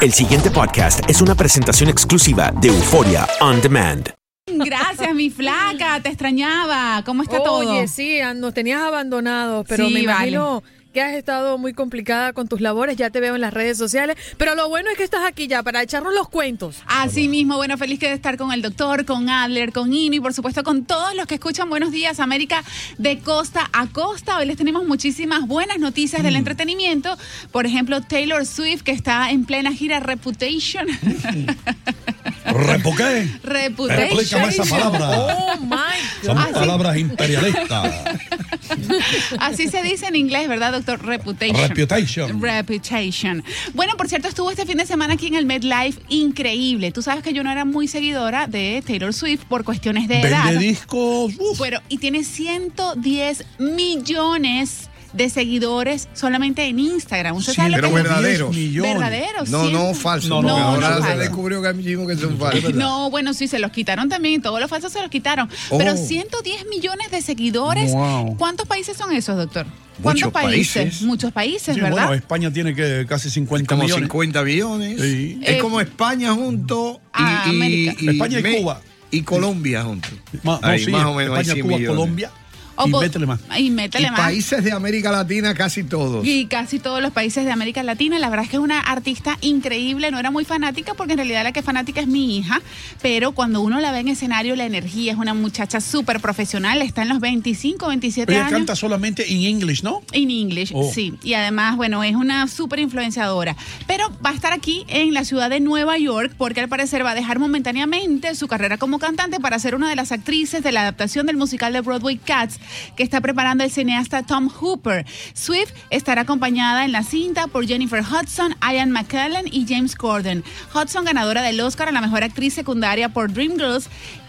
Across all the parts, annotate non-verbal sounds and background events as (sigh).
El siguiente podcast es una presentación exclusiva de Euforia On Demand. Gracias, mi flaca, te extrañaba. ¿Cómo está todo? Oye, sí, nos tenías abandonados, pero Sí, me vale. Que has estado muy complicada con tus labores, ya te veo en las redes sociales, pero lo bueno es que estás aquí ya para echarnos los cuentos. Así mismo, bueno, feliz de estar con el doctor, con Adler, con Ino y por supuesto con todos los que escuchan Buenos Días América de costa a costa. Hoy les tenemos muchísimas buenas noticias Mm. del entretenimiento. Por ejemplo, Taylor Swift, que está en plena gira Reputation. ¿Repo qué? Reputation. Explícame esa palabra. Oh my Son Así- palabras imperialistas. (laughs) Así se dice en inglés, ¿verdad, doctor? Reputation. Reputation. Reputation. Bueno, por cierto, estuvo este fin de semana aquí en el MedLife increíble. Tú sabes que yo no era muy seguidora de Taylor Swift por cuestiones de edad. Vende discos. uf. Bueno, y tiene 110 millones de seguidores solamente en Instagram. ¿Usted sabe lo pero que- verdaderos. 10 millones. Verdaderos. No, no, 100. falso. No, No, no, no, no, ahora no, se falso. descubrió que son falsos. No, bueno, sí, se los quitaron también. Todos los falsos se los quitaron. Oh. Pero 110 millones de seguidores. Wow. ¿Cuántos países son esos, doctor? Muchos ¿Cuántos países? países. Muchos países, Sí, ¿verdad? bueno, España tiene que casi 50 como millones. 50 billones. Sí. Es Eh, como España junto y, a y- América. y España y Cuba. Y Colombia juntos. Ma- no, Ahí, sí, más o menos España, 100 Cuba, millones. Colombia. Y métele más. Y Y métele más. países de América Latina casi todos. Y casi todos los países de América Latina. La verdad es que es una artista increíble. No era muy fanática porque en realidad la que es fanática es mi hija. Pero cuando uno la ve en escenario, la energía es una muchacha súper profesional. Está en los 25, 27 Ella años. canta solamente en English, ¿no? En English, Oh. sí. Y además, bueno, es una súper influenciadora. Pero va a estar aquí en la ciudad de Nueva York porque al parecer va a dejar momentáneamente su carrera como cantante para ser una de las actrices de la adaptación del musical de Broadway Cats que está preparando el cineasta Tom Hooper. Swift estará acompañada en la cinta por Jennifer Hudson, Ian McKellen y James Corden. Hudson, ganadora del Oscar a la mejor actriz secundaria por Dreamgirls.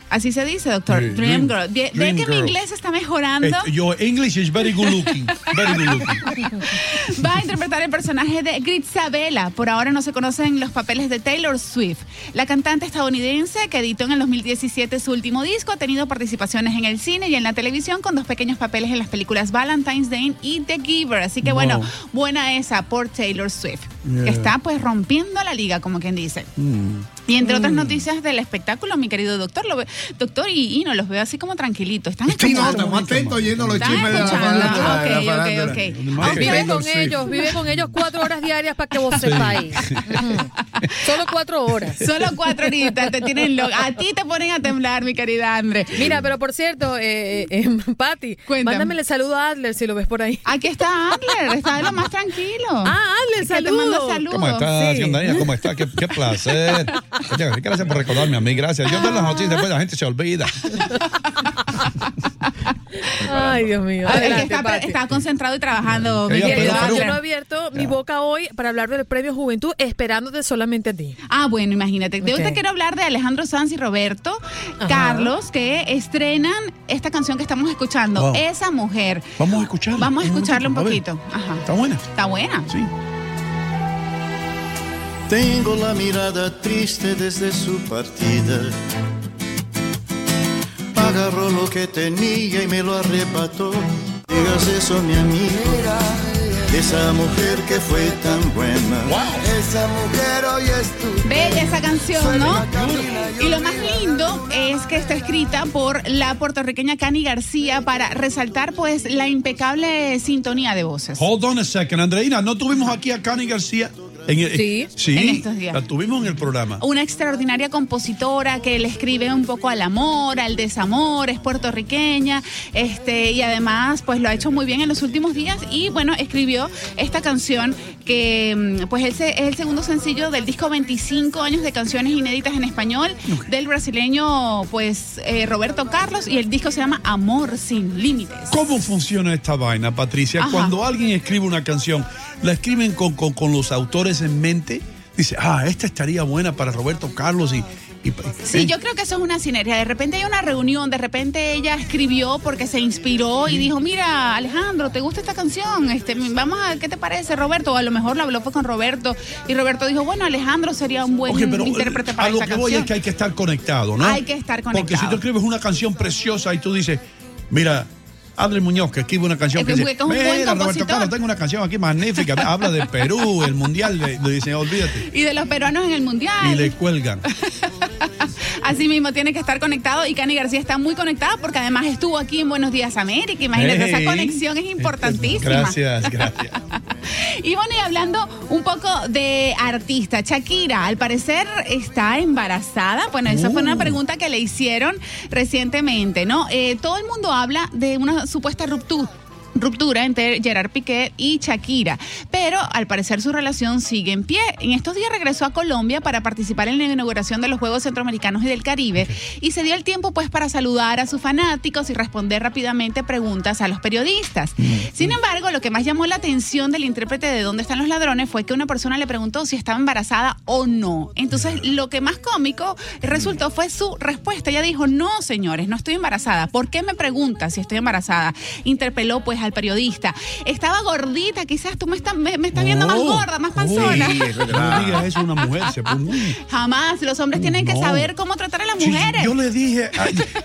Así se dice, doctor. Sí, Dream, Dream- Girl. Ve, que mi inglés está mejorando. Eh, Your English is very good looking. Very good looking. (laughs) Va a interpretar el personaje de Gritzabella. Por ahora no se conocen los papeles de Taylor Swift. La cantante estadounidense que editó en el 2017 su último disco ha tenido participaciones en el cine y en la televisión con dos pequeños papeles en las películas Valentine's Day y The Giver. Así que bueno, buena esa por Taylor Swift. Yeah. Que está pues rompiendo la liga, como quien dice. Mm. Y entre otras noticias del espectáculo, mi querido doctor, lo ve- doctor y, y no los veo así como tranquilitos. Están Sí, no, escuchando. estamos atentos oyendo los Están chismes de la escuchando. farándula. de la Ok, ok, ok. Vive con Swift. ellos, vive con ellos cuatro horas diarias para que vos sepáis. (laughs) (laughs) Solo cuatro horas. Solo cuatro horitas te tienen loca. A ti te ponen a temblar, mi querida Andre. Mira, pero por cierto, eh, eh, (laughs) Patti, Cuéntame. mándamele saludo a Adler si lo ves por ahí. Aquí está Adler, está lo más tranquilo. Ah, Adler, saludos. ¿Cómo estás, Sí. ¿Cómo estás? Qué, qué placer. (laughs) Gracias por recordarme a mí, gracias. Yo doy las noticias, después la gente se olvida. Ay, Dios mío. Ah, es que está, concentrado y trabajando. mi Ella, pero- pero- Yo no he abierto mi boca hoy para hablar del premio Juventud esperándote solamente a ti. Ah, bueno, imagínate. De hoy Ok. te quiero hablar de Alejandro Sanz y Roberto Ajá. Carlos, que estrenan esta canción que estamos escuchando, Wow. Esa Mujer. Vamos a escucharla. Vamos a escucharla un A poquito. Ajá. ¿Está buena? Está buena. Sí. Tengo la mirada triste desde su partida. Agarró lo que tenía y me lo arrebató. Digas eso, mi amigo. Esa mujer que fue tan buena. Esa mujer hoy es tu. Bella esa canción, ¿no? Y lo más lindo es que está escrita por la puertorriqueña Cani García para resaltar pues la impecable sintonía de voces. Hold on a second, Andreina. ¿No tuvimos aquí a Cani García? En el- Sí. sí. En estos días. La tuvimos en el programa. Una extraordinaria compositora que le escribe un poco al amor, al desamor, es puertorriqueña, este, y además pues lo ha hecho muy bien en los últimos días y bueno, escribió esta canción que mm, pues es el, es el segundo sencillo del disco 25 años de canciones inéditas en español del brasileño pues eh, Roberto Carlos y el disco se llama Amor sin límites. ¿Cómo funciona esta vaina, Patricia? Ajá. Cuando alguien escribe una canción, ¿la escriben con, con- con los autores en mente? Dice, ah, esta estaría buena para Roberto Carlos y... y- Sí, ¿eh? yo creo que eso es una sinergia. De repente hay una reunión, de repente ella escribió porque se inspiró y dijo, mira, Alejandro, ¿te gusta esta canción? Este, vamos a, ¿qué te parece, Roberto? O a lo mejor lo habló fue con Roberto y Roberto dijo, bueno, Alejandro sería un buen Ok, pero intérprete a para lo esta que voy canción. es que hay que estar conectado, ¿no? Hay que estar Porque si conectado. tú escribes una canción preciosa y tú dices, mira, Adri Muñoz que escribe una canción que dice, mira, Roberto compositor". Carlos, tengo una canción aquí magnífica, habla de Perú, el mundial, le, le dicen, olvídate. Y de los peruanos en el Y mundial. le cuelgan. (laughs) Así mismo tiene que estar conectado y Cani García está muy conectada porque además estuvo aquí en Buenos Días América. Imagínate, Hey. esa conexión es importantísima. Gracias, gracias. (laughs) Y bueno, y hablando un poco de artista, Shakira, al parecer está embarazada. Bueno, esa fue una Uh. pregunta que le hicieron recientemente, ¿no? Eh, todo el mundo habla de una supuesta ruptura ruptura entre Gerard Piqué y Shakira, pero al parecer su relación sigue en pie. En estos días regresó a Colombia para participar en la inauguración de los Juegos Centroamericanos y del Caribe y se dio el tiempo pues para saludar a sus fanáticos y responder rápidamente preguntas a los periodistas. Sin embargo, lo que más llamó la atención del intérprete de ¿Dónde están los ladrones? fue que una persona le preguntó si estaba embarazada o no. Entonces, lo que más cómico resultó fue su respuesta. Ella dijo, no, señores, no estoy embarazada. ¿Por qué me pregunta si estoy embarazada? Interpeló pues al periodista. Estaba gordita, quizás tú me estás, me, me estás viendo más Oh, gorda, más panzona. uy, no digas eso a una mujer, se pone Jamás, los hombres tienen que No. saber cómo tratar a las Sí, mujeres. yo le dije,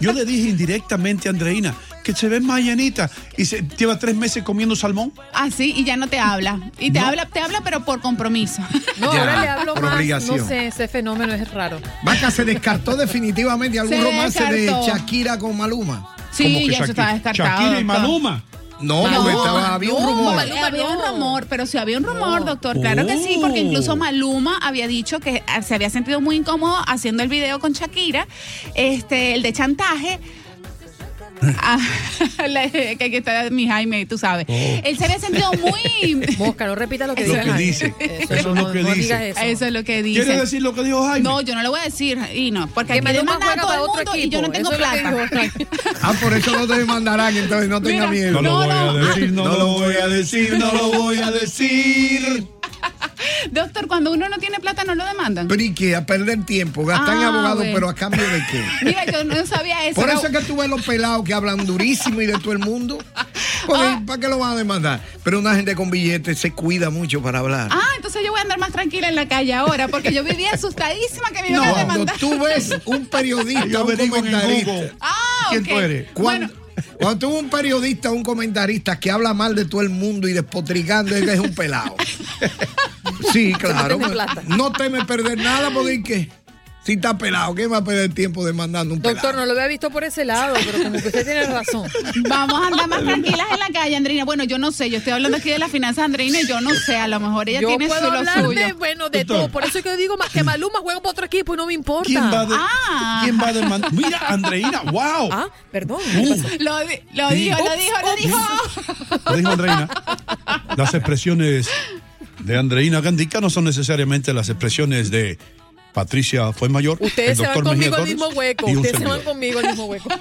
yo le dije indirectamente a Andreina que se ve más llenita y se lleva tres meses comiendo salmón. Así, y ya no te habla. Y te No. habla, te habla, pero por compromiso. (laughs) No, Ya, ahora le hablo por más. obligación. No sé, ese fenómeno es raro. Vaca se descartó definitivamente algún Se romance de descartó. Shakira con Maluma. Sí, que ya eso Shakira- estaba descartado. Shakira y doctor. Maluma. No, No, estaba, había un rumor. Maluma, había un rumor, pero sí había un rumor, doctor. Claro que sí, porque Oh. incluso Maluma había dicho que ah, se había sentido muy incómodo haciendo el video con Shakira, este, el de chantaje. Ah, (laughs) la- que aquí está mi Jaime, tú sabes. Él se había sentido muy. (laughs) Mosca, no repita lo que Lo dice. que Jaime. dice. Eso, Eso es lo que no dice. digas eso. Eso es lo que dice. ¿Quieres decir lo que dijo Jaime? No, yo no lo voy a decir. Y no, porque Que aquí Maluma demandan a todo el otro mundo y yo no tengo lo plata. Ah, por eso no te demandarán, entonces no tenga Mira, miedo. No lo No, voy no. a decir, no, lo voy a decir, no lo voy a decir. Doctor, cuando uno no tiene plata, no lo demandan. Pero ¿y qué? A perder tiempo, gastan Ah, abogados, bueno. pero a cambio de qué. (laughs) Mira, yo no sabía eso. Por eso es que tú ves los pelados que hablan durísimo y de todo el mundo. Porque, Ah. ¿Para qué lo van a demandar? Pero una gente con billetes se cuida mucho para hablar. Ah, entonces yo voy a andar más tranquila en la calle ahora, porque yo vivía asustadísima que me iban no, a cuando demandar. tú ves un periodista, Yo un comentarista. Ah, ¿Quién ok. tú eres? Cuando, Bueno, cuando tú ves un periodista, un comentarista que habla mal de todo el mundo y despotricando, es un pelado. (laughs) Sí, claro. plata. No teme perder nada porque ¿y ¿qué? Si está pelado, ¿qué va a perder tiempo demandando un pelado? Doctor, no lo había visto por ese lado, pero como que usted tiene razón. Vamos a andar más tranquilas en la calle, Andreina. Bueno, yo no sé, yo estoy hablando aquí de las finanzas, Andreina, y yo no sé, a lo mejor ella Yo tiene puedo su lo hablar suyo. de, bueno, de Doctor. todo. Por eso es que yo digo más que Maluma juega para otro equipo y no me importa. ¿Quién va, de- Ah. ¿quién va a demandar? (laughs) Mira, Andreina, wow. Ah, perdón. Uh, Lo, dijo, lo dijo, lo dijo. lo dijo Andreina. (laughs) Las expresiones de Andreina Gandica no son necesariamente las expresiones de Patricia Fuenmayor. Ustedes el se van conmigo al Torres mismo hueco. un Ustedes se van conmigo al mismo hueco. (laughs)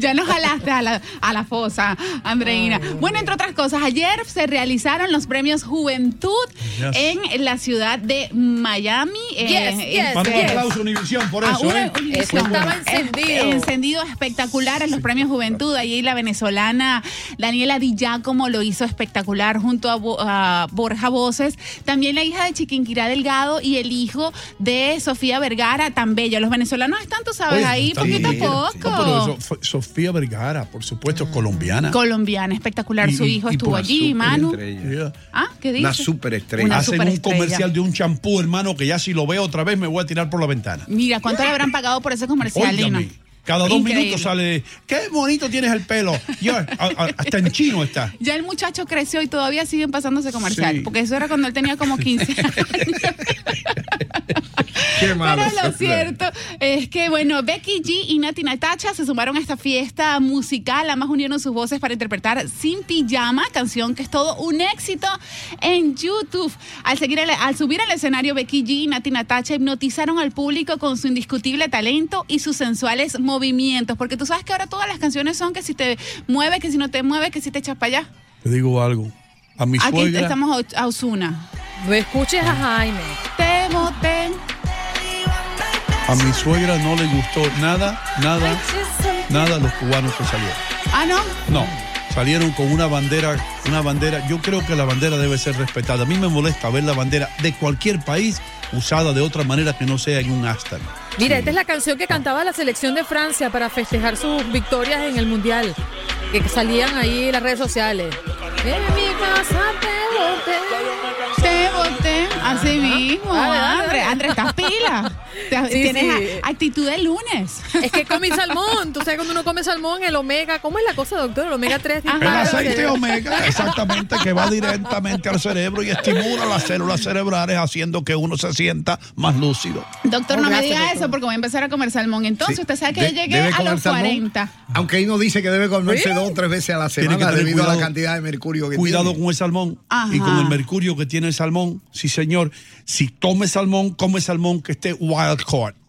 Ya nos jalaste a la, a la fosa, Andreina. Bueno, entre otras cosas, ayer se realizaron los premios Juventud Yes. en la ciudad de Miami. Yes, Eh, yes, Manda un yes. aplauso a Univisión por Ah, eso, una- ¿eh? Eso estaba Eh, encendido. encendido espectacular en los premios Juventud. Allí la venezolana Daniela Di Giacomo lo hizo espectacular junto a, Bo- a Borja Voces. También la hija de Chiquinquirá Delgado y el hijo de Sofía Vergara, tan bella. Los venezolanos están, tú sabes, Oye, ahí poquito bien. a No, poco. pero Sofía Vergara, por supuesto, colombiana. Colombiana, espectacular. Y- Su hijo y estuvo allí, Manu. Yeah. Ah, ¿qué dice? Una superestrella. Una Hacen un comercial de un champú, hermano, que ya si lo veo otra vez me voy a tirar por la ventana. Mira, ¿cuánto le habrán pagado por ese comercial, Lino? Cada dos Increíble. minutos sale, qué bonito tienes el pelo. Yo, a- a- hasta en chino está. (laughs) Ya el muchacho creció y todavía siguen pasando ese comercial. Sí. Porque eso era cuando él tenía como 15 (laughs) años. Qué malo. Pero lo cierto es que, bueno, Becky G y Nati Natacha se sumaron a esta fiesta musical. Ambas unieron sus voces para interpretar Sin Pijama, canción que es todo un éxito en YouTube. Al, seguir el- al subir al escenario, Becky G y Nati Natacha hipnotizaron al público con su indiscutible talento y sus sensuales movimientos. Porque tú sabes que ahora todas las canciones son que si te mueves, que si no te mueves, que si te echas para allá. Te digo algo. A mi Aquí suegra, estamos a Osuna. No escuches a Jaime. Te boté. a mi suegra no le gustó nada, nada, nada los cubanos que salieron. Ah, no. No, salieron con una bandera, una bandera. Yo creo que la bandera debe ser respetada. A mí me molesta ver la bandera de cualquier país usada de otra manera que no sea en un asta. Mira, esta es la canción que cantaba la selección de Francia para festejar sus victorias en el Mundial. Que salían ahí en las redes sociales. En mi casa te boté. Te boté. Así mismo. Dale, dale, André, dale. André, estás pila. (laughs) Te- Sí, Tienes sí. actitud de lunes. Es que comí (laughs) salmón. Tú sabes cuando uno come salmón, el omega. ¿Cómo es la cosa, doctor? El omega 3. Ajá. El aceite omega, (laughs) exactamente, que va directamente al cerebro y estimula las células cerebrales haciendo que uno se sienta más lúcido. Doctor, Oh, no me diga doctor. eso porque voy a empezar a comer salmón. Entonces, Sí. usted sabe que De- yo llegué a los salmón. 40. Aunque ahí no dice que debe comerse ¿Sí? dos o tres veces a la Tiene que semana debido a la cuidado. cantidad de mercurio que Cuidado tiene. con el salmón Ajá. y con el mercurio que tiene el salmón. Sí, señor. Si come salmón, come salmón que esté wild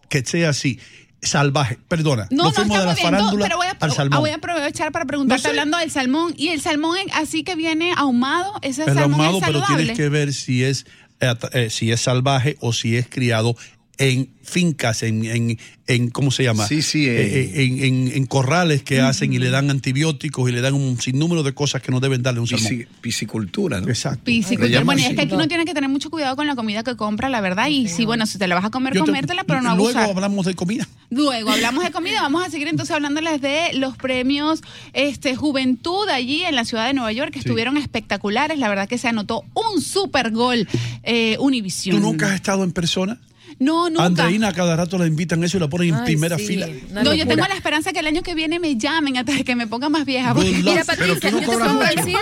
que sea así, salvaje. Perdona. No, no fuimos de la no, farándula pero voy a, al salmón. voy a aprovechar para preguntarte No sé. hablando del salmón. Y el salmón así que viene ahumado, ese el salmón ahumado, es pero saludable. tienes que ver si es, eh, eh, si es salvaje o si es criado en fincas, en, en, en ¿cómo se llama? Sí, sí, eh. Eh, en, en- en corrales que hacen y le dan antibióticos y le dan un sinnúmero de cosas que no deben darle a un salmón. Piscicultura, ¿no? Exacto. Piscicultura. Bueno, y es que aquí uno tiene que tener mucho cuidado con la comida que compra, la verdad. Y sí, bueno, si te la vas a comer, Yo te- comértela, pero no Luego abusar. hablamos de comida. Luego hablamos de comida, vamos a seguir entonces hablándoles de los premios este, Juventud allí en la ciudad de Nueva York, que estuvieron espectaculares. La verdad que se anotó un super gol eh, Univision. ¿Tú nunca has estado en persona? No, nunca. Andreina cada rato la invitan eso y la ponen en Ay, primera sí, fila. No, yo tengo la esperanza que el año que viene me llamen hasta que me ponga más vieja. Porque-. Mira, Patricia, no yo te puedo decir,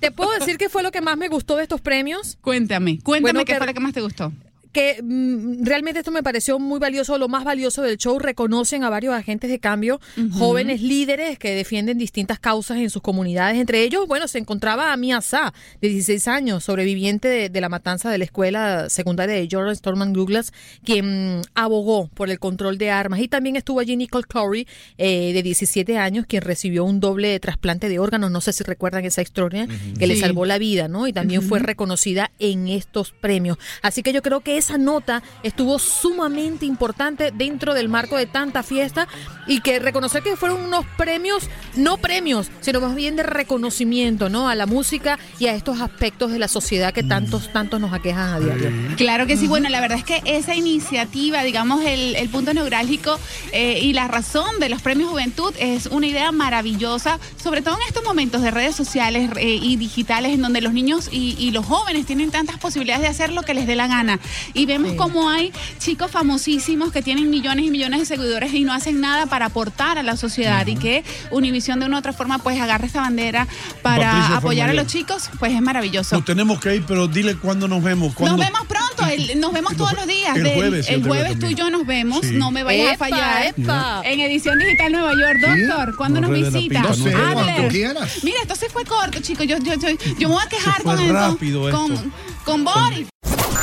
te puedo decir qué fue lo que más me gustó de estos premios. Cuéntame, cuéntame Bueno, qué que- fue lo que más te gustó. Que mm, realmente esto me pareció muy valioso, lo más valioso del show. Reconocen a varios agentes de cambio, jóvenes líderes que defienden distintas causas en sus comunidades. Entre ellos, bueno, se encontraba a Mia Sa, de 16 años, sobreviviente de, de la matanza de la escuela secundaria de Jordan Storman Douglas, quien mm, abogó por el control de armas. Y también estuvo allí Nicole Curry, eh, de 17 años, quien recibió un doble trasplante de órganos. No sé si recuerdan esa historia, que le salvó la vida, ¿no? Y también fue reconocida en estos premios. Así que yo creo que esa nota estuvo sumamente importante dentro del marco de tanta fiesta y que reconocer que fueron unos premios, no premios, sino más bien de reconocimiento, ¿no? A la música y a estos aspectos de la sociedad que tantos, tantos nos aquejan a diario. Claro que sí, bueno, la verdad es que esa iniciativa, digamos, el, punto neurálgico eh, y la razón de los premios Juventud es una idea maravillosa, sobre todo en estos momentos de redes sociales eh, y digitales en donde los niños y los jóvenes tienen tantas posibilidades de hacer lo que les dé la gana. Y vemos cómo hay chicos famosísimos que tienen millones y millones de seguidores y no hacen nada para aportar a la sociedad y que Univisión de una u otra forma pues agarre esta bandera para Patricia apoyar a los chicos, pues es maravilloso. Nos tenemos que ir, pero dile cuándo nos vemos. Nos cuándo- vemos pronto, el- nos vemos todos los días. el jueves, el jueves tú y yo nos vemos, Sí. no me vayas Epa, a fallar. epa. En Edición Digital Nueva York, doctor, ¿cuándo No nos la visita? no sé, cuando quieras. Mira, esto se fue corto, chicos. Yo, yo, yo, yo me voy a quejar fue con, con, rápido con, esto. con Boris.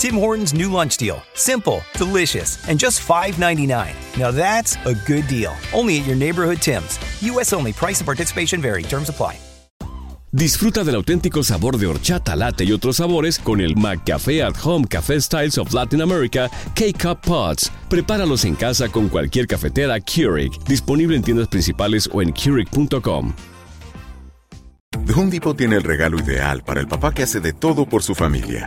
Tim Hortons' new lunch deal. Simple, delicious, and just $5.99. Now that's a good deal. Only at your neighborhood Tim's. U.S. only. Price and participation vary. Terms apply. Disfruta del auténtico sabor de horchata, latte y otros sabores con el McCafé at Home Café Styles of Latin America K-Cup Pods. Prepáralos en casa con cualquier cafetera Keurig, disponible en tiendas principales o en Keurig.com. The Home Depot tiene el regalo ideal para el papá que hace de todo por su familia,